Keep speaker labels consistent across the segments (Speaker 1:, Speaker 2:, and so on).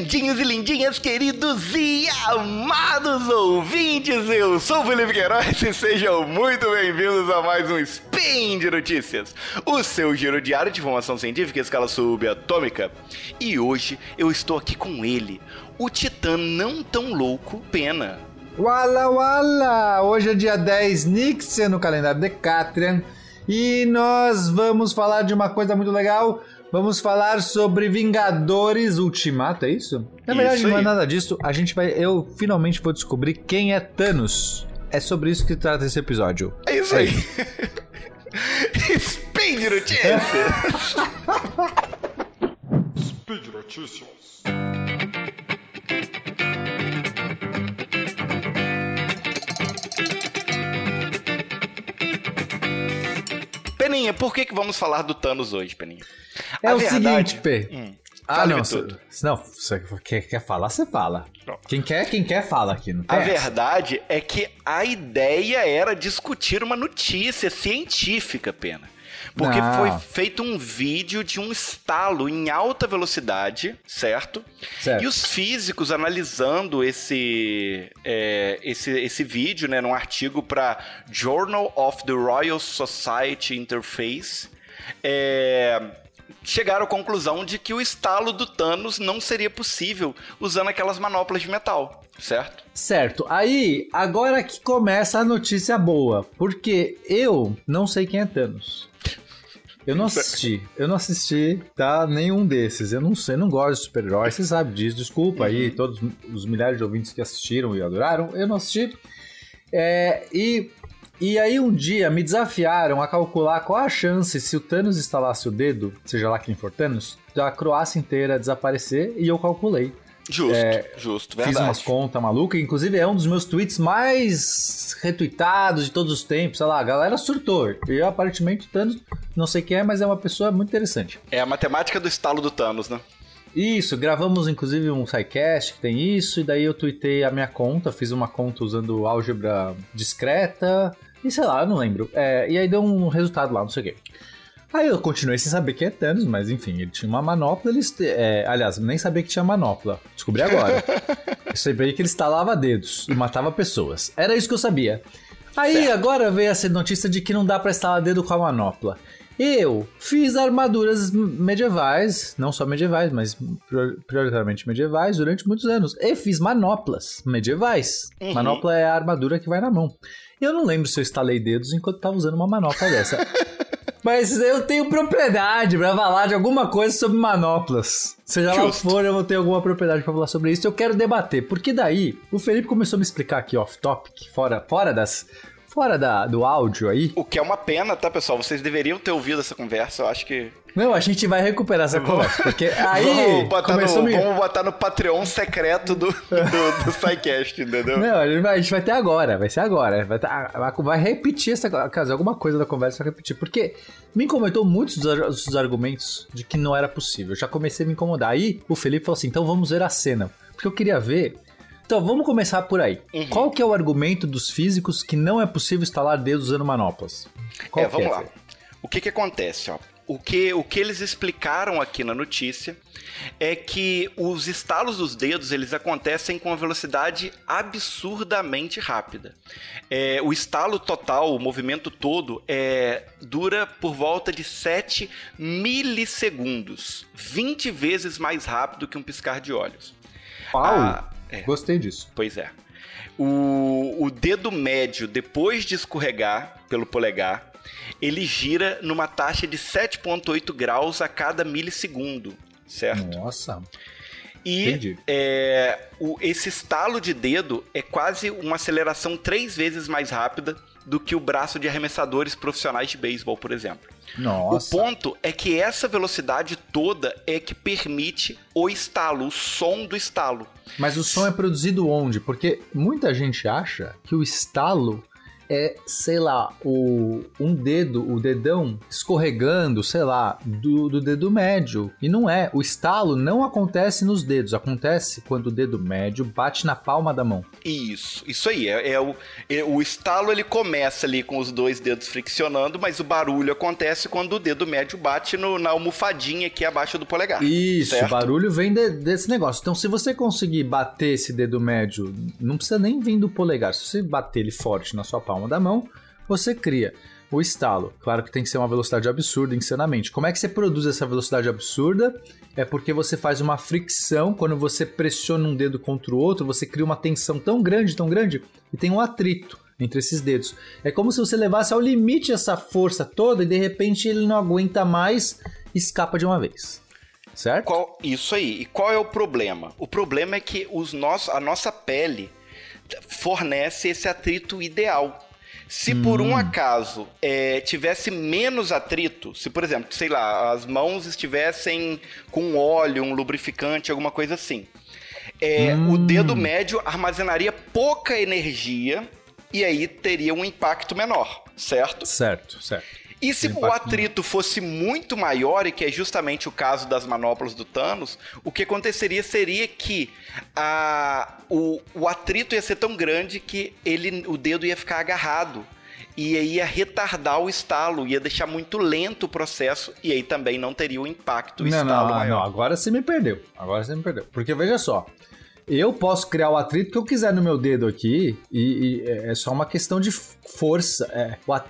Speaker 1: Lindinhos e lindinhas, queridos e amados ouvintes, eu sou o Felipe Queiroz e sejam muito bem-vindos a mais um Spin de Notícias, o seu giro diário de informação científica em escala subatômica. E hoje eu estou aqui com ele, o titã não tão louco, Pena.
Speaker 2: Wala Wala! Hoje é dia 10 Nixia no calendário Decatrian e nós vamos falar de uma coisa muito legal Vamos falar sobre Vingadores Ultimato, é isso? Na verdade,
Speaker 1: Isso
Speaker 2: não é nada disso. A gente vai. Eu finalmente vou descobrir quem é Thanos. É sobre isso que trata esse episódio.
Speaker 1: É isso aí. Spin de Notícias.
Speaker 3: Speed Notícias.
Speaker 1: Peninha, por que, que vamos falar do Thanos hoje, Peninha?
Speaker 2: É
Speaker 1: A
Speaker 2: o
Speaker 1: verdade-
Speaker 2: seguinte, P.
Speaker 1: Hum,
Speaker 2: ah,
Speaker 1: fale-me
Speaker 2: não.
Speaker 1: tudo.
Speaker 2: cê- Não, você quer, quer falar, você fala.
Speaker 1: Pronto.
Speaker 2: Quem quer, quem quer, fala aqui. Não tem
Speaker 1: A
Speaker 2: essa.
Speaker 1: verdade é que a ideia era discutir uma notícia científica, pena. Porque
Speaker 2: Não.
Speaker 1: foi feito um vídeo de um estalo em alta velocidade, certo?
Speaker 2: Certo.
Speaker 1: E os físicos analisando esse, é, esse, esse vídeo, né, num artigo para Journal of the Royal Society Interface, é, chegaram à conclusão de que o estalo do Thanos não seria possível usando aquelas manoplas de metal, certo?
Speaker 2: Certo. Aí, agora que começa a notícia boa. Porque eu não sei quem é Thanos. Eu não assisti. Eu não assisti, tá? Nenhum desses. Eu não sei, não gosto de super-heróis. Você sabe disso. Desculpa aí, todos os milhares de ouvintes que assistiram e adoraram. Eu não assisti. É, e, e aí um dia me desafiaram a calcular qual a chance se o Thanos instalasse o dedo, seja lá quem for Thanos, da Croácia inteira desaparecer. E eu calculei.
Speaker 1: Justo, justo,
Speaker 2: Fiz
Speaker 1: verdade.
Speaker 2: umas contas malucas, inclusive é um dos meus tweets mais retuitados de todos os tempos. Sei lá, a galera surtou. E aparentemente Thanos, não sei quem é, mas é uma pessoa muito interessante.
Speaker 1: É a matemática do estalo do Thanos, né?
Speaker 2: Isso, gravamos inclusive um sidecast que tem isso, e daí eu tuitei a minha conta, fiz uma conta usando álgebra discreta, e sei lá, eu não lembro. É, e aí deu um resultado lá, não sei o quê. Aí eu continuei sem saber quem é Thanos, mas enfim, ele tinha uma manopla, ele. é, aliás, nem sabia que tinha manopla. Descobri agora. eu sabia que ele estalava dedos e matava pessoas. Era isso que eu sabia. Aí
Speaker 1: Certo.
Speaker 2: agora veio essa notícia de que não dá pra estalar dedo com a manopla. Eu fiz armaduras medievais, não só medievais, mas prior- prioritariamente medievais, durante muitos anos. E fiz manoplas medievais.
Speaker 1: Uhum.
Speaker 2: Manopla é a armadura que vai na mão. Eu não lembro se eu estalei dedos enquanto tava usando uma manopla dessa. Mas eu tenho propriedade pra falar de alguma coisa sobre manoplas. Seja lá
Speaker 1: Justo.
Speaker 2: for, eu vou ter alguma propriedade pra falar sobre isso. Eu quero debater, porque daí o Felipe começou a me explicar aqui off-topic, fora, fora das. Fora da, do áudio aí.
Speaker 1: O que é uma pena, tá, pessoal? Vocês deveriam ter ouvido essa conversa. Eu acho que.
Speaker 2: Não, a gente vai recuperar essa conversa. Porque aí
Speaker 1: vamos, botar no,
Speaker 2: me...
Speaker 1: vamos botar no Patreon secreto do, do, do SciCast, entendeu?
Speaker 2: Não, a gente vai, a gente vai ter agora, vai ser agora. Vai, tá- vai repetir essa caso, alguma coisa da conversa vai repetir. Porque me incomodou muito os, ar- os argumentos de que não era possível. Eu já comecei a me incomodar. Aí o Felipe falou assim: então vamos ver a cena. Porque eu queria ver. Então vamos começar por aí.
Speaker 1: Uhum.
Speaker 2: Qual que é o argumento dos físicos que não é possível instalar dedos usando manoplas? Qual
Speaker 1: é,
Speaker 2: que
Speaker 1: vamos lá.
Speaker 2: Fê?
Speaker 1: O que que acontece, ó? O que, o que eles explicaram aqui na notícia é que os estalos dos dedos eles acontecem com uma velocidade absurdamente rápida. É, o estalo total, o movimento todo, é, dura por volta de 7 milissegundos, 20 vezes mais rápido que um piscar de olhos.
Speaker 2: Uau!
Speaker 1: Ah, é.
Speaker 2: Gostei disso.
Speaker 1: Pois é. O, o dedo médio, depois de escorregar pelo polegar, ele gira numa taxa de 7,8 graus a cada milissegundo, certo?
Speaker 2: Nossa.
Speaker 1: E é, o- esse estalo de dedo é quase uma aceleração três vezes mais rápida do que o braço de arremessadores profissionais de beisebol, por exemplo.
Speaker 2: Nossa.
Speaker 1: O ponto é que essa velocidade toda é que permite o estalo, o som do estalo.
Speaker 2: Mas o som é produzido onde? Porque muita gente acha que o estalo é, sei lá, o, um dedo, o dedão escorregando, sei lá, do, do dedo médio. E não é. O estalo não acontece nos dedos, acontece quando o dedo médio bate na palma da mão.
Speaker 1: Isso, isso aí. É, é o, é, o estalo ele começa ali com os dois dedos friccionando, mas o barulho acontece quando o dedo médio bate no, na almofadinha aqui abaixo do polegar.
Speaker 2: Isso,
Speaker 1: certo?
Speaker 2: o barulho vem de- desse negócio. Então, se você conseguir bater esse dedo médio, não precisa nem vir do polegar. Se você bater ele forte na sua palma da mão, você cria o estalo. Claro que tem que ser uma velocidade absurda, insanamente. Como é que você produz essa velocidade absurda? É porque você faz uma fricção, quando você pressiona um dedo contra o outro, você cria uma tensão tão grande, tão grande, e tem um atrito entre esses dedos. É como se você levasse ao limite essa força toda e de repente ele não aguenta mais e escapa de uma vez. Certo?
Speaker 1: Qual- isso aí. E qual é o problema? O problema é que os nossos, a nossa pele fornece esse atrito ideal. Se por um acaso é, tivesse menos atrito, se por exemplo, sei lá, as mãos estivessem com óleo, um lubrificante, alguma coisa assim, é, o dedo médio armazenaria pouca energia e aí teria um impacto menor, certo?
Speaker 2: Certo, certo.
Speaker 1: E se o atrito fosse muito maior, e que é justamente o caso das manoplas do Thanos, o que aconteceria seria que a, o, o atrito ia ser tão grande que ele, o dedo ia ficar agarrado. E aí ia retardar o estalo, ia deixar muito lento o processo, e aí também não teria o impacto, o
Speaker 2: Não,
Speaker 1: estalo
Speaker 2: não,
Speaker 1: maior.
Speaker 2: não, agora você me perdeu. Agora você me perdeu. Porque veja só, eu posso criar o atrito que eu quiser no meu dedo aqui, e, e é só uma questão de força. É, o at-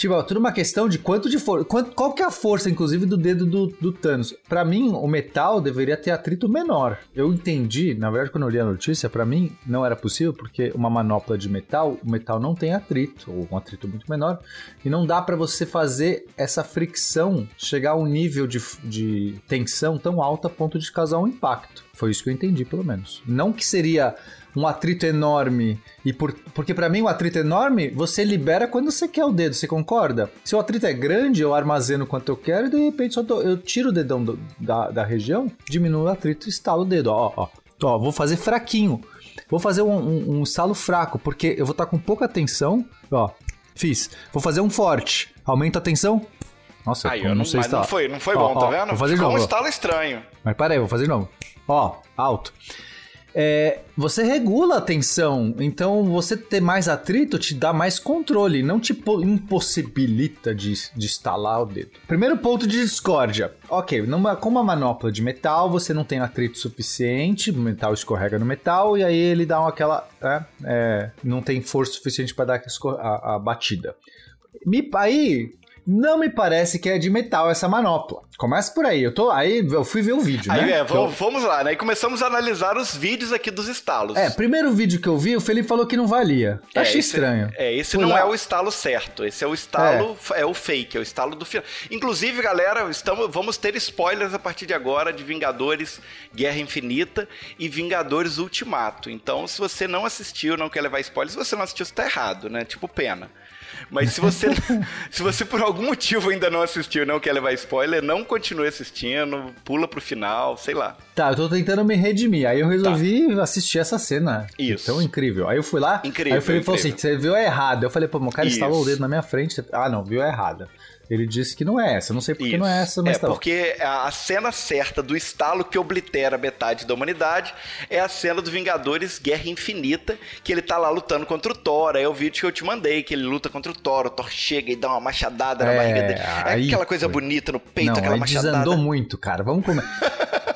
Speaker 2: Tipo, é tudo uma questão de quanto de força. Qual que é a força, inclusive, do dedo do, do Thanos? Pra mim, o metal deveria ter atrito menor. Eu entendi, na verdade, quando eu li a notícia, pra mim não era possível, porque uma manopla de metal, o metal não tem atrito, ou um atrito muito menor, e não dá pra você fazer essa fricção chegar a um nível de, de tensão tão alto a ponto de causar um impacto. Foi isso que eu entendi, pelo menos. Não que seria um atrito enorme e por, porque pra mim o atrito enorme você libera quando você quer o dedo, você concorda? Se o atrito é grande, eu armazeno quanto eu quero e de repente só tô- eu tiro o dedão do- da, da região, diminuo o atrito e estalo o dedo, ó, ó. Ó, vou fazer fraquinho. Vou fazer um, um, um estalo fraco, porque eu vou estar com pouca tensão, ó. Fiz. Vou fazer um forte. Aumenta a tensão. Nossa,
Speaker 1: Aí,
Speaker 2: eu não
Speaker 1: não,
Speaker 2: sei se tá.
Speaker 1: não foi, não foi
Speaker 2: Ó,
Speaker 1: bom, tá
Speaker 2: ó,
Speaker 1: vendo?
Speaker 2: Vou fazer de
Speaker 1: Ficou um
Speaker 2: novo.
Speaker 1: estalo estranho.
Speaker 2: Mas peraí, vou fazer de novo. Ó, alto. É, você regula a tensão, então você ter mais atrito te dá mais controle, não te po- impossibilita de, de estalar o dedo. Primeiro ponto de discórdia. Ok, numa, com uma manopla de metal, você não tem atrito suficiente, o metal escorrega no metal e aí ele dá uma, aquela. é, é, não tem força suficiente para dar a- a batida. Me, aí, não me parece que é de metal essa manopla. Começa por aí. Eu tô, aí eu fui ver o vídeo,
Speaker 1: Aí,
Speaker 2: né?
Speaker 1: é,
Speaker 2: eu-
Speaker 1: vamos, lá, né? E começamos a analisar os vídeos aqui dos estalos.
Speaker 2: É, primeiro vídeo que eu vi, o Felipe falou que não valia.
Speaker 1: É,
Speaker 2: Achei
Speaker 1: esse-
Speaker 2: estranho.
Speaker 1: É, esse
Speaker 2: Fui
Speaker 1: não
Speaker 2: lá-
Speaker 1: é o estalo certo. Esse é o estalo, é, o fake, é o estalo do final. Inclusive, galera, estamos, vamos ter spoilers a partir de agora de Vingadores Guerra Infinita e Vingadores Ultimato. Então, se você não assistiu, não quer levar spoilers, se você não assistiu, você tá errado, né? Tipo pena. Mas se você, se você por algum motivo ainda não assistiu não quer levar spoiler, não continue assistindo, pula pro final, sei lá.
Speaker 2: Tá, eu tô tentando me redimir. Aí eu resolvi assistir essa cena.
Speaker 1: Tá. Isso.
Speaker 2: Tão incrível. Aí eu fui lá.
Speaker 1: Incrível,
Speaker 2: Aí o Felipe falou assim: você viu errado. Eu falei, pô, meu cara
Speaker 1: Isso.
Speaker 2: instalou o dedo na minha frente. Ah, não, viu errada. Ele disse que não é essa. Não sei porque não é essa, mas
Speaker 1: é
Speaker 2: tá
Speaker 1: porque a cena certa do estalo que oblitera metade da humanidade é a cena do Vingadores Guerra Infinita, que ele tá lá lutando contra o Thor. Aí é o vídeo que eu te mandei, que ele luta contra o Thor, o Thor chega e dá uma machadada na
Speaker 2: É,
Speaker 1: barriga dele. É aquela coisa
Speaker 2: foi.
Speaker 1: bonita no peito,
Speaker 2: não,
Speaker 1: aquela
Speaker 2: aí
Speaker 1: machadada.
Speaker 2: desandou muito, cara. Vamos comer.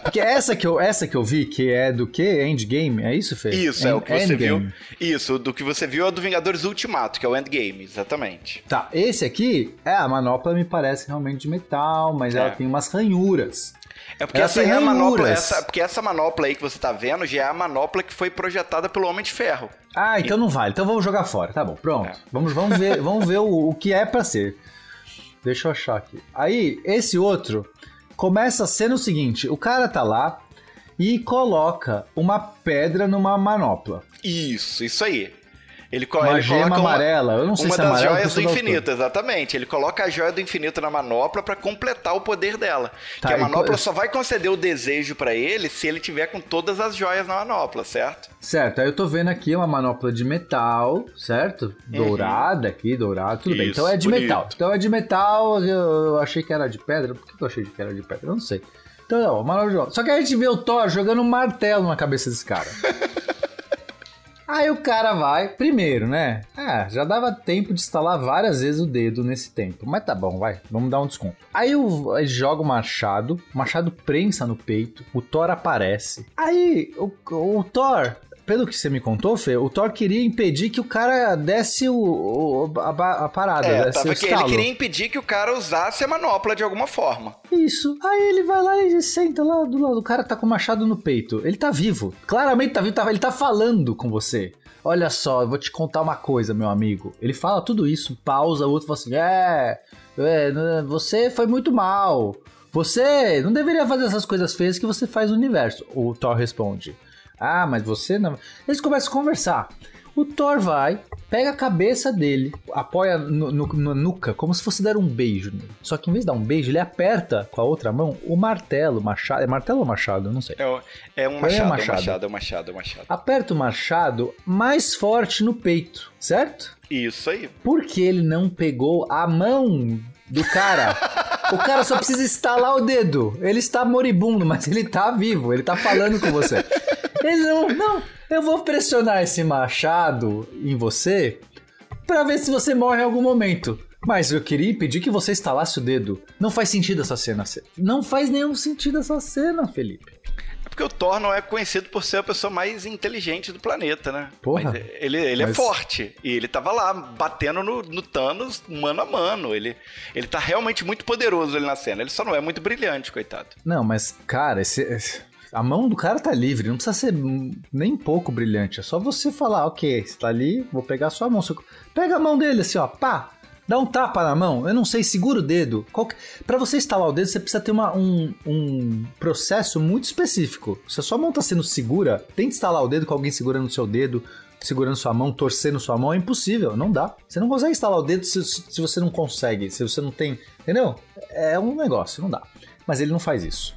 Speaker 2: Porque essa que, eu, essa que eu vi, que é do que? Endgame? É isso, Fê?
Speaker 1: Isso, é o que você
Speaker 2: Endgame.
Speaker 1: viu. Isso, do que você viu é do Vingadores Ultimato, que é o Endgame, exatamente.
Speaker 2: Tá, esse aqui, é, a manopla me parece realmente de metal, mas
Speaker 1: É.
Speaker 2: ela tem umas ranhuras.
Speaker 1: É porque
Speaker 2: Ela
Speaker 1: essa é a manopla, essa, porque essa manopla aí que você tá vendo já é a manopla que foi projetada pelo Homem de Ferro.
Speaker 2: Ah, então não vale. Então vamos jogar fora. Tá bom, pronto.
Speaker 1: É.
Speaker 2: Vamos, vamos ver, vamos ver o, o que é pra ser. Deixa eu achar aqui. Aí, esse outro começa sendo o seguinte: o cara tá lá e coloca uma pedra numa manopla.
Speaker 1: Isso, isso aí. Ele, co-
Speaker 2: Uma
Speaker 1: ele coloca
Speaker 2: amarela. Eu não sei
Speaker 1: uma
Speaker 2: é
Speaker 1: das
Speaker 2: amarela,
Speaker 1: joias do infinito, exatamente. Ele coloca a joia do infinito na manopla pra completar o poder dela.
Speaker 2: Tá,
Speaker 1: que a manopla só vai conceder o desejo pra ele se ele tiver com todas as joias na manopla, certo?
Speaker 2: Certo, aí eu tô vendo aqui uma manopla de metal, certo? Dourada aqui, dourado, tudo bem.
Speaker 1: Uhum. Isso,
Speaker 2: Então é de
Speaker 1: bonito.
Speaker 2: metal. Então é de metal, eu, achei que era de pedra. Por que eu achei que era de pedra? Eu não sei. Então, não, manopla de... Só que a gente vê o Thor jogando um martelo na cabeça desse cara. Aí o cara vai, primeiro, né? Ah, já dava tempo de instalar várias vezes o dedo nesse tempo. Mas tá bom, vai, vamos dar um desconto. Aí o, joga o machado, o machado prensa no peito, o Thor aparece. Aí o, o Thor, pelo que você me contou, Fê, o Thor queria impedir que o cara desse o, o- a, a parada,
Speaker 1: É,
Speaker 2: desse o
Speaker 1: tava que ele queria impedir que o cara usasse a manopla de alguma forma.
Speaker 2: Isso. Aí ele vai lá e senta lá do lado. O cara tá com o machado no peito. Ele tá vivo. Claramente tá vivo. tá- Ele tá falando com você. Olha só, eu vou te contar uma coisa, meu amigo. Ele fala tudo isso, pausa, o outro fala assim: É, é, né, você foi muito mal. Você não deveria fazer essas coisas feias que você faz no universo. O Thor responde: Ah, mas você não. Eles começam a conversar. O Thor vai, pega a cabeça dele, apoia no, no- na nuca, como se fosse dar um beijo nele. Só que em vez de dar um beijo, ele aperta com a outra mão o martelo, machado. É martelo ou machado? Eu não sei.
Speaker 1: É, é um machado, é
Speaker 2: a
Speaker 1: um
Speaker 2: machado.
Speaker 1: machado, é um machado, é um machado.
Speaker 2: Aperta o machado mais forte no peito, certo?
Speaker 1: Isso aí.
Speaker 2: Porque ele não pegou a mão do cara. O cara só precisa estalar o dedo. Ele está moribundo, mas ele tá vivo. Ele tá falando com você. Ele não. Não, eu vou pressionar esse machado em você pra ver se você morre em algum momento. Mas eu queria impedir que você estalasse o dedo. Não faz sentido essa cena. Não faz nenhum sentido essa cena, Felipe.
Speaker 1: É porque o Thor não é conhecido por ser a pessoa mais inteligente do planeta, né?
Speaker 2: Porra.
Speaker 1: Mas ele, ele é
Speaker 2: Mas-
Speaker 1: forte. E ele tava lá batendo no, no Thanos mano a mano. Ele, ele tá realmente muito poderoso ali na cena. Ele só não é muito brilhante, coitado.
Speaker 2: Não, mas, cara, esse- a mão do cara tá livre, não precisa ser nem pouco brilhante. É só você falar, ok, você tá ali, vou pegar a sua mão. Pega a mão dele assim, ó, pá, dá um tapa na mão, eu não sei, segura o dedo. Qual que- Pra você instalar o dedo, você precisa ter uma- um, um processo muito específico. Se a sua mão tá sendo segura, tenta instalar o dedo com alguém segurando o seu dedo, segurando sua mão, torcendo sua mão, é impossível, não dá. Você não consegue instalar o dedo se, se você não consegue, se você não tem. Entendeu? É um negócio, não dá. Mas ele não faz isso.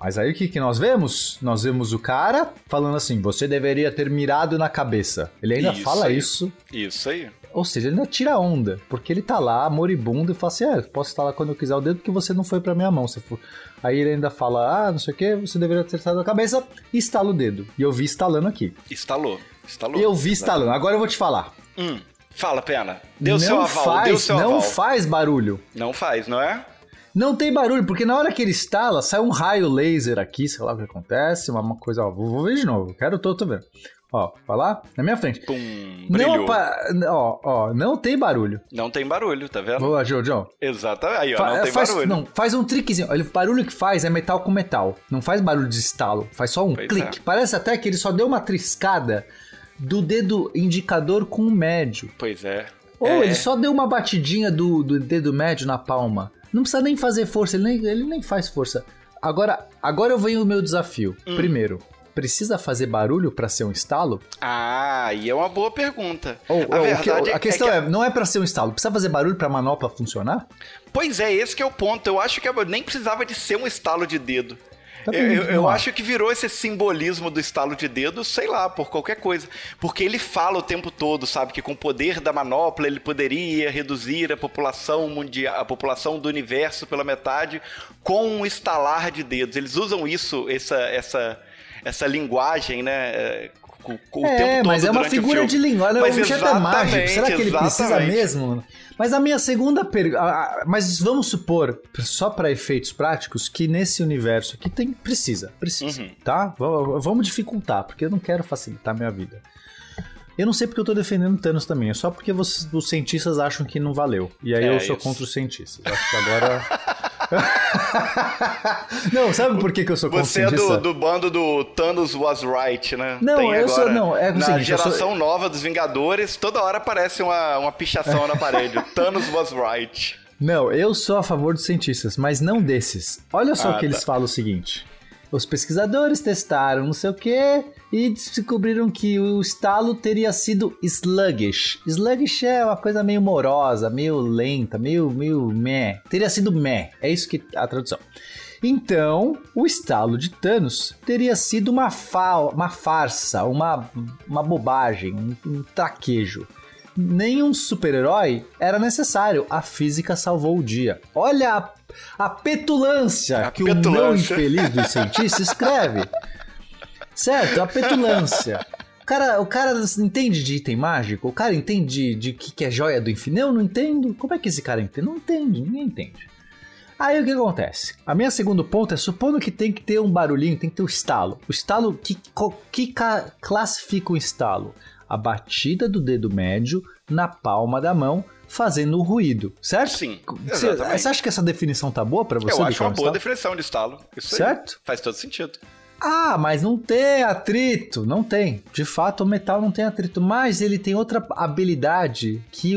Speaker 2: Mas aí o que, que nós vemos? Nós vemos o cara falando assim: você deveria ter mirado na cabeça. Ele ainda
Speaker 1: Isso
Speaker 2: fala
Speaker 1: aí.
Speaker 2: isso.
Speaker 1: Isso aí.
Speaker 2: Ou seja, ele ainda tira onda, porque ele tá lá, moribundo, e fala assim: é, posso instalar quando eu quiser o dedo, porque você não foi pra minha mão. Você foi... Aí ele ainda fala: ah, não sei o que, você deveria ter instalado a cabeça, e estala o dedo. E eu vi instalando aqui.
Speaker 1: Instalou. Instalou.
Speaker 2: Eu vi instalando. Agora eu vou te falar.
Speaker 1: Hum. Fala, Pena. Deu
Speaker 2: não
Speaker 1: seu aval,
Speaker 2: faz,
Speaker 1: deu seu
Speaker 2: não
Speaker 1: aval.
Speaker 2: faz barulho.
Speaker 1: Não faz, não é?
Speaker 2: Não tem barulho, porque na hora que ele instala, sai um raio laser aqui, sei lá o que acontece, uma, uma coisa, ó, vou, vou ver de novo, quero, tô, tô vendo. Ó, vai lá, na minha frente.
Speaker 1: Pum,
Speaker 2: Não, apa- ó, ó, não tem barulho.
Speaker 1: Não tem barulho, tá vendo?
Speaker 2: Vou lá, Jojo.
Speaker 1: Exatamente. Aí, ó,
Speaker 2: Fa-
Speaker 1: não tem
Speaker 2: faz,
Speaker 1: barulho.
Speaker 2: Não, faz um trickzinho. O barulho que faz é metal com metal. Não faz barulho de estalo. Faz só um
Speaker 1: Pois
Speaker 2: clique.
Speaker 1: é.
Speaker 2: Parece até que ele só deu uma triscada do dedo indicador com o médio.
Speaker 1: Pois é.
Speaker 2: Ou
Speaker 1: É.
Speaker 2: ele só deu uma batidinha do, do dedo médio na palma. Não precisa nem fazer força, ele nem, ele nem faz força. Agora, agora eu venho o meu desafio.
Speaker 1: Hum.
Speaker 2: Primeiro, precisa fazer barulho pra ser um estalo?
Speaker 1: Ah, e é uma boa pergunta.
Speaker 2: Ou,
Speaker 1: a
Speaker 2: que- a questão
Speaker 1: que
Speaker 2: é, não é pra ser um estalo, precisa fazer barulho pra manopla funcionar?
Speaker 1: Pois é, esse que é o ponto. Eu acho que nem precisava de ser um estalo de dedo.
Speaker 2: Tá
Speaker 1: Eu, eu- eu acho que virou esse simbolismo do estalo de dedo, sei lá, por qualquer coisa. Porque ele fala o tempo todo, sabe, que com o poder da manopla ele poderia reduzir a população mundial, a população do universo pela metade com um estalar de dedos. Eles usam isso, essa, essa, essa linguagem, né? É, o tempo
Speaker 2: É,
Speaker 1: todo
Speaker 2: mas é uma
Speaker 1: o
Speaker 2: figura de linguagem, o
Speaker 1: Mas
Speaker 2: objeto é mágico. Será que ele precisa
Speaker 1: exatamente.
Speaker 2: mesmo? Mas a minha segunda pergunta. Mas vamos supor, só para efeitos práticos, que nesse universo aqui tem. Precisa, precisa.
Speaker 1: Uhum.
Speaker 2: Tá? V- Vamos dificultar, porque eu não quero facilitar a minha vida. Eu não sei porque eu tô defendendo Thanos também, é só porque vocês- os cientistas acham que não valeu. E aí
Speaker 1: É,
Speaker 2: eu sou
Speaker 1: isso.
Speaker 2: contra os cientistas. Acho que agora. não, sabe por que, que eu sou
Speaker 1: Você é do, do bando do Thanos was right, né?
Speaker 2: Não, eu sou- não, é o
Speaker 1: Na
Speaker 2: seguinte, eu sou-
Speaker 1: geração nova dos Vingadores, toda hora aparece uma, uma pichação na parede. Thanos was right.
Speaker 2: Não, eu sou a favor dos cientistas, mas não desses. Olha só
Speaker 1: Ah,
Speaker 2: que eles
Speaker 1: tá.
Speaker 2: falam o seguinte: Os pesquisadores testaram não sei o que e descobriram que o estalo teria sido sluggish. Sluggish é uma coisa meio morosa, meio lenta, meio, meio meh. Teria sido meh. É isso que a tradução. Então, o estalo de Thanos teria sido uma, fa uma farsa, uma, uma bobagem, um, um traquejo. Nenhum super-herói era necessário. A física salvou o dia. Olha a, a petulância
Speaker 1: A
Speaker 2: que o
Speaker 1: petulância.
Speaker 2: não infeliz do cientista escreve. Certo? A petulância. O cara, o cara entende de item mágico? O cara entende de que, que é joia do infinito? Eu não entendo. Como é que esse cara entende? Não entende, ninguém entende. Aí o que acontece? A minha segundo ponto é supondo que tem que ter um barulhinho, tem que ter um estalo. O estalo que, que ca- classifica o estalo? A batida do dedo médio na palma da mão fazendo um ruído, certo?
Speaker 1: Sim,
Speaker 2: Você, você acha que essa definição tá boa pra você?
Speaker 1: Eu acho uma
Speaker 2: um
Speaker 1: boa
Speaker 2: estalo?
Speaker 1: definição de estalo. Isso aí.
Speaker 2: Certo?
Speaker 1: Faz todo sentido.
Speaker 2: Ah, mas não tem atrito. Não tem. De fato, o metal não tem atrito. Mas ele tem outra habilidade que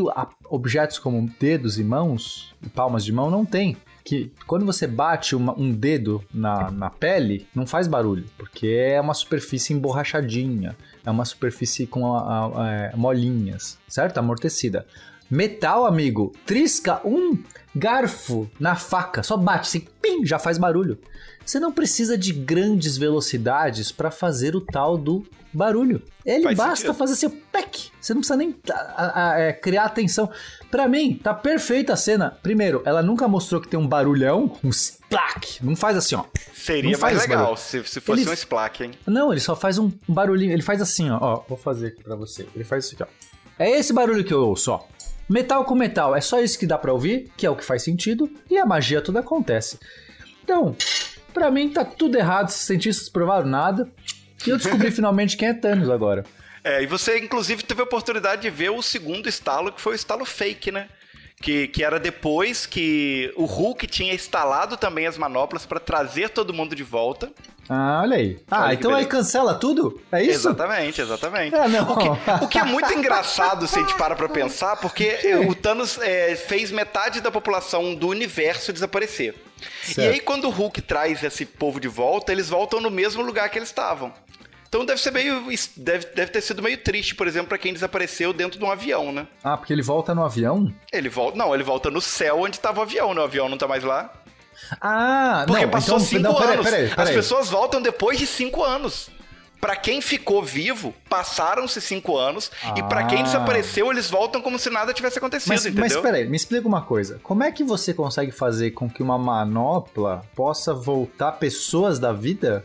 Speaker 2: objetos como dedos e mãos, e palmas de mão, não tem. Que quando você bate uma- um dedo na, na pele, não faz barulho. Porque é uma superfície emborrachadinha. É uma superfície com a- a- a- molinhas, certo? Amortecida. Metal, amigo, trisca um garfo na faca, só bate assim, já faz barulho. Você não precisa de grandes velocidades para fazer o tal do barulho. Ele
Speaker 1: Faz
Speaker 2: basta
Speaker 1: sentido.
Speaker 2: fazer assim, pec. Você não precisa nem a- a- é, criar atenção. Pra mim, tá perfeita a cena. Primeiro, ela nunca mostrou que tem um barulhão, um splack. Não faz assim, ó.
Speaker 1: Seria mais legal se, se fosse
Speaker 2: Ele-
Speaker 1: um splack, hein?
Speaker 2: Não, ele só faz um barulhinho. Ele faz assim, ó. ó vou fazer aqui pra você. Ele faz isso aqui, ó. É esse barulho que eu ouço, ó. Metal com metal, é só isso que dá pra ouvir, que é o que faz sentido, e a magia toda acontece. Então, pra mim tá tudo errado, os cientistas provaram nada. E eu descobri finalmente quem é Thanos agora.
Speaker 1: É, e você, inclusive, teve a oportunidade de ver o segundo estalo, que foi o estalo fake, né? Que, que era depois que o Hulk tinha instalado também as manoplas pra trazer todo mundo de volta.
Speaker 2: Ah, olha aí. Ah,
Speaker 1: Olha
Speaker 2: então aí cancela tudo? É isso?
Speaker 1: Exatamente, exatamente.
Speaker 2: É, não.
Speaker 1: O, que, o que é muito engraçado se a gente para pra pensar, porque o Thanos é, fez metade da população do universo desaparecer. E
Speaker 2: Certo.
Speaker 1: aí, quando o Hulk traz esse povo de volta, eles voltam no mesmo lugar que eles estavam. Então deve ser meio. Deve, deve ter sido meio triste, por exemplo, pra quem desapareceu dentro de um avião, né?
Speaker 2: Ah, porque ele volta no avião?
Speaker 1: Ele volta. Não, ele volta no céu onde tava o avião, né? O avião não tá mais lá.
Speaker 2: Ah,
Speaker 1: Porque
Speaker 2: não,
Speaker 1: passou
Speaker 2: então,
Speaker 1: cinco
Speaker 2: não, peraí,
Speaker 1: anos.
Speaker 2: peraí,
Speaker 1: As pessoas voltam depois de cinco anos. Pra quem ficou vivo, passaram-se cinco anos. E pra quem
Speaker 2: Ah.
Speaker 1: desapareceu, eles voltam como se nada tivesse acontecido,
Speaker 2: Mas,
Speaker 1: entendeu?
Speaker 2: mas peraí, me explica uma coisa. Como é que você consegue fazer com que uma manopla possa voltar pessoas da vida?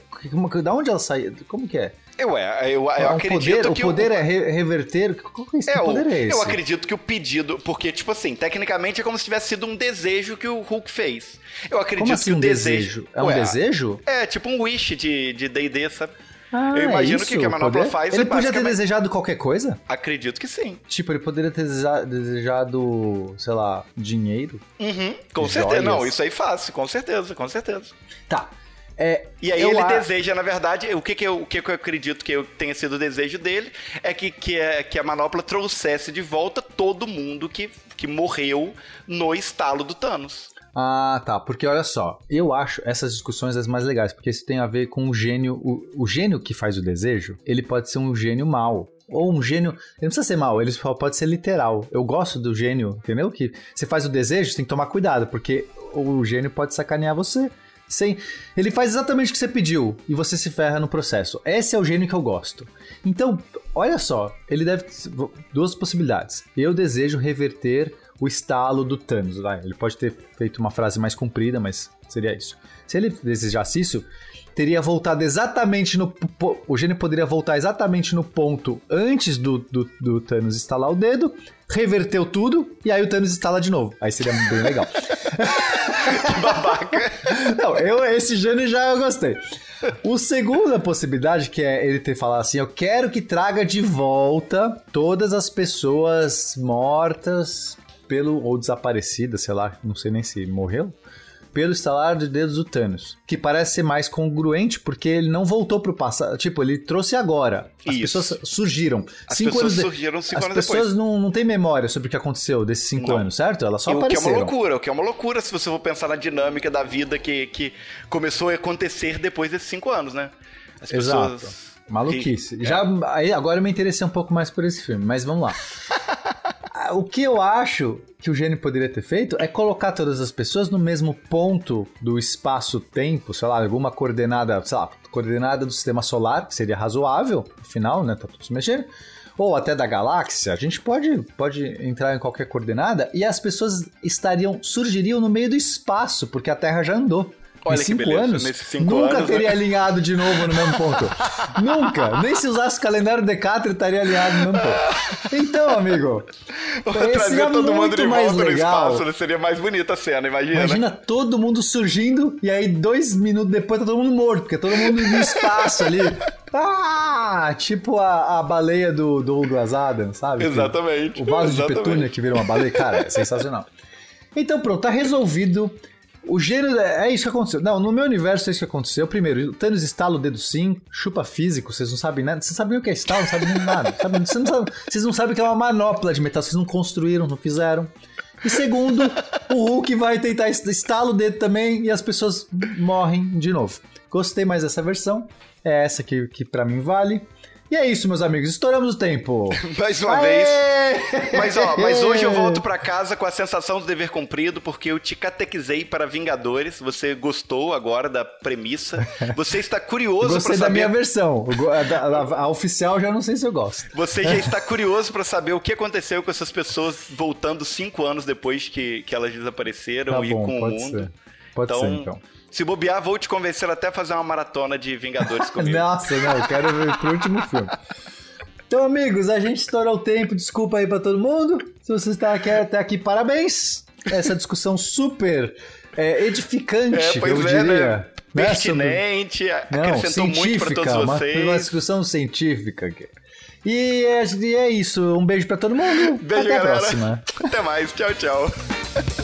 Speaker 2: Da onde ela sai? Como que é?
Speaker 1: Eu, é, eu, eu
Speaker 2: É
Speaker 1: acredito
Speaker 2: poder,
Speaker 1: que
Speaker 2: o poder é re- reverter? Qual que é esse
Speaker 1: É,
Speaker 2: que
Speaker 1: o-
Speaker 2: poder é esse?
Speaker 1: eu acredito que o pedido. Porque, tipo assim, tecnicamente é como se tivesse sido um desejo que o Hulk fez. Eu acredito
Speaker 2: assim
Speaker 1: que o
Speaker 2: um desejo? É um
Speaker 1: Ué,
Speaker 2: desejo?
Speaker 1: É, tipo um wish de de DD, sabe?
Speaker 2: Ah,
Speaker 1: eu imagino
Speaker 2: é
Speaker 1: que
Speaker 2: isso,
Speaker 1: o que a manopla
Speaker 2: poder?
Speaker 1: faz
Speaker 2: Ele
Speaker 1: é
Speaker 2: podia ter desejado qualquer coisa?
Speaker 1: Acredito que sim.
Speaker 2: Tipo, ele poderia ter deseja- desejado, sei lá, dinheiro?
Speaker 1: Uhum, com
Speaker 2: Joias.
Speaker 1: certeza. Não, isso aí fácil, com certeza, com certeza.
Speaker 2: Tá. É,
Speaker 1: E aí ele
Speaker 2: a-
Speaker 1: deseja, na verdade, o que, que, eu, o que, que eu acredito que eu tenha sido o desejo dele é que, que, é, que a manopla trouxesse de volta todo mundo que, que morreu no estalo do Thanos.
Speaker 2: Ah, tá. Porque olha só, eu acho essas discussões as mais legais, porque isso tem a ver com o gênio. O, o gênio que faz o desejo, ele pode ser um gênio mau. Ou um gênio. Ele não precisa ser mau, ele pode ser literal. Eu gosto do gênio, entendeu? Que você faz o desejo, você tem que tomar cuidado, porque o gênio pode sacanear você. Sem, ele faz exatamente o que você pediu e você se ferra no processo. Esse é o gênio que eu gosto. Então, olha só, ele deve duas possibilidades. Eu desejo reverter o estalo do Thanos. Vai, Ele pode ter feito uma frase mais comprida, mas seria isso. Se ele desejasse isso, teria voltado exatamente no. O gênio poderia voltar exatamente no ponto antes do, do, do Thanos estalar o dedo, reverteu tudo, e aí o Thanos instala de novo. Aí seria bem legal.
Speaker 1: Que babaca.
Speaker 2: Não, eu, esse gênio já eu gostei. O segunda possibilidade, que é ele ter falado assim: eu quero que traga de volta todas as pessoas mortas pelo ou desaparecidas, sei lá, não sei nem se morreu, pelo estalar de dedos do Thanos. Que parece ser mais congruente porque ele não voltou pro passado. Tipo, ele trouxe agora. As
Speaker 1: Isso.
Speaker 2: pessoas surgiram.
Speaker 1: As
Speaker 2: cinco
Speaker 1: pessoas
Speaker 2: anos de-
Speaker 1: surgiram cinco
Speaker 2: As
Speaker 1: anos
Speaker 2: pessoas
Speaker 1: depois.
Speaker 2: não, não têm memória sobre o que aconteceu desses cinco
Speaker 1: Não.
Speaker 2: anos, certo? Elas só
Speaker 1: o que é
Speaker 2: apareceram.
Speaker 1: uma loucura, o que é uma loucura se você for pensar na dinâmica da vida que, que começou a acontecer depois desses cinco anos, né? As
Speaker 2: Exato.
Speaker 1: pessoas.
Speaker 2: Maluquice.
Speaker 1: que-
Speaker 2: Já, aí, agora eu me interessei um pouco mais por esse filme, mas vamos lá. O que eu acho que o gênio poderia ter feito é colocar todas as pessoas no mesmo ponto do espaço-tempo, sei lá, alguma coordenada, sei lá, coordenada do sistema solar, que seria razoável, afinal, né, tá tudo se mexendo. Ou até da galáxia, a gente pode, pode entrar em qualquer coordenada e as pessoas estariam, surgiriam no meio do espaço, porque a Terra já andou.
Speaker 1: Olha
Speaker 2: em cinco anos,
Speaker 1: cinco
Speaker 2: nunca
Speaker 1: anos,
Speaker 2: teria
Speaker 1: né?
Speaker 2: alinhado de novo no mesmo ponto. Nunca. Nem se usasse o calendário Decatur estaria alinhado no mesmo ponto. Então, amigo,
Speaker 1: Trazer
Speaker 2: é
Speaker 1: todo mundo de volta no espaço, né? seria mais bonita a cena, imagina.
Speaker 2: Imagina todo mundo surgindo e aí dois minutos depois tá todo mundo morto, porque todo mundo no espaço ali. Ah, tipo a, a baleia do Douglas Adams, sabe?
Speaker 1: Exatamente.
Speaker 2: O vaso
Speaker 1: exatamente.
Speaker 2: de petúnia que vira uma baleia, cara, é sensacional. Então pronto, tá resolvido. O gênero é isso que aconteceu. Não, no meu universo é isso que aconteceu. Primeiro, o Thanos estala o dedo sim, chupa físico, vocês não sabem nada. Vocês sabem o que é estalo, não sabem nada. Sabe? Vocês, não sabem, vocês não sabem que é uma manopla de metal, vocês não construíram, não fizeram. E segundo, o Hulk vai tentar est- estala o dedo também e as pessoas morrem de novo. Gostei mais dessa versão. É essa que, que para mim vale. E é isso, meus amigos. Estouramos o tempo.
Speaker 1: Mais uma
Speaker 2: Aê!
Speaker 1: vez. Mas, ó, mas hoje eu volto pra casa com a sensação do dever cumprido, porque eu te catequizei para Vingadores. Você gostou agora da premissa. Você está curioso pra
Speaker 2: Gostei da
Speaker 1: saber.
Speaker 2: minha versão. A, a- a oficial já não sei se eu gosto.
Speaker 1: Você já está curioso pra saber o que aconteceu com essas pessoas voltando cinco anos depois que, que elas desapareceram
Speaker 2: Tá
Speaker 1: e
Speaker 2: bom,
Speaker 1: com o mundo.
Speaker 2: ser. Pode
Speaker 1: então,
Speaker 2: ser, então.
Speaker 1: Se bobear, vou te convencer até a fazer uma maratona de Vingadores comigo.
Speaker 2: Nossa, não, eu quero ver pro último filme. Então, amigos, a gente estourou o tempo. Desculpa aí pra todo mundo. Se você está aqui até aqui, parabéns. Essa discussão super é, edificante,
Speaker 1: É, pois
Speaker 2: eu
Speaker 1: é,
Speaker 2: diria.
Speaker 1: né?
Speaker 2: né, sobre-
Speaker 1: Pertinente,
Speaker 2: Não,
Speaker 1: acrescentou muito pra todos
Speaker 2: uma,
Speaker 1: vocês.
Speaker 2: uma discussão científica. E é, e é isso. Um beijo pra todo mundo.
Speaker 1: Beijo,
Speaker 2: Até a
Speaker 1: galera.
Speaker 2: próxima.
Speaker 1: Até mais. Tchau, tchau.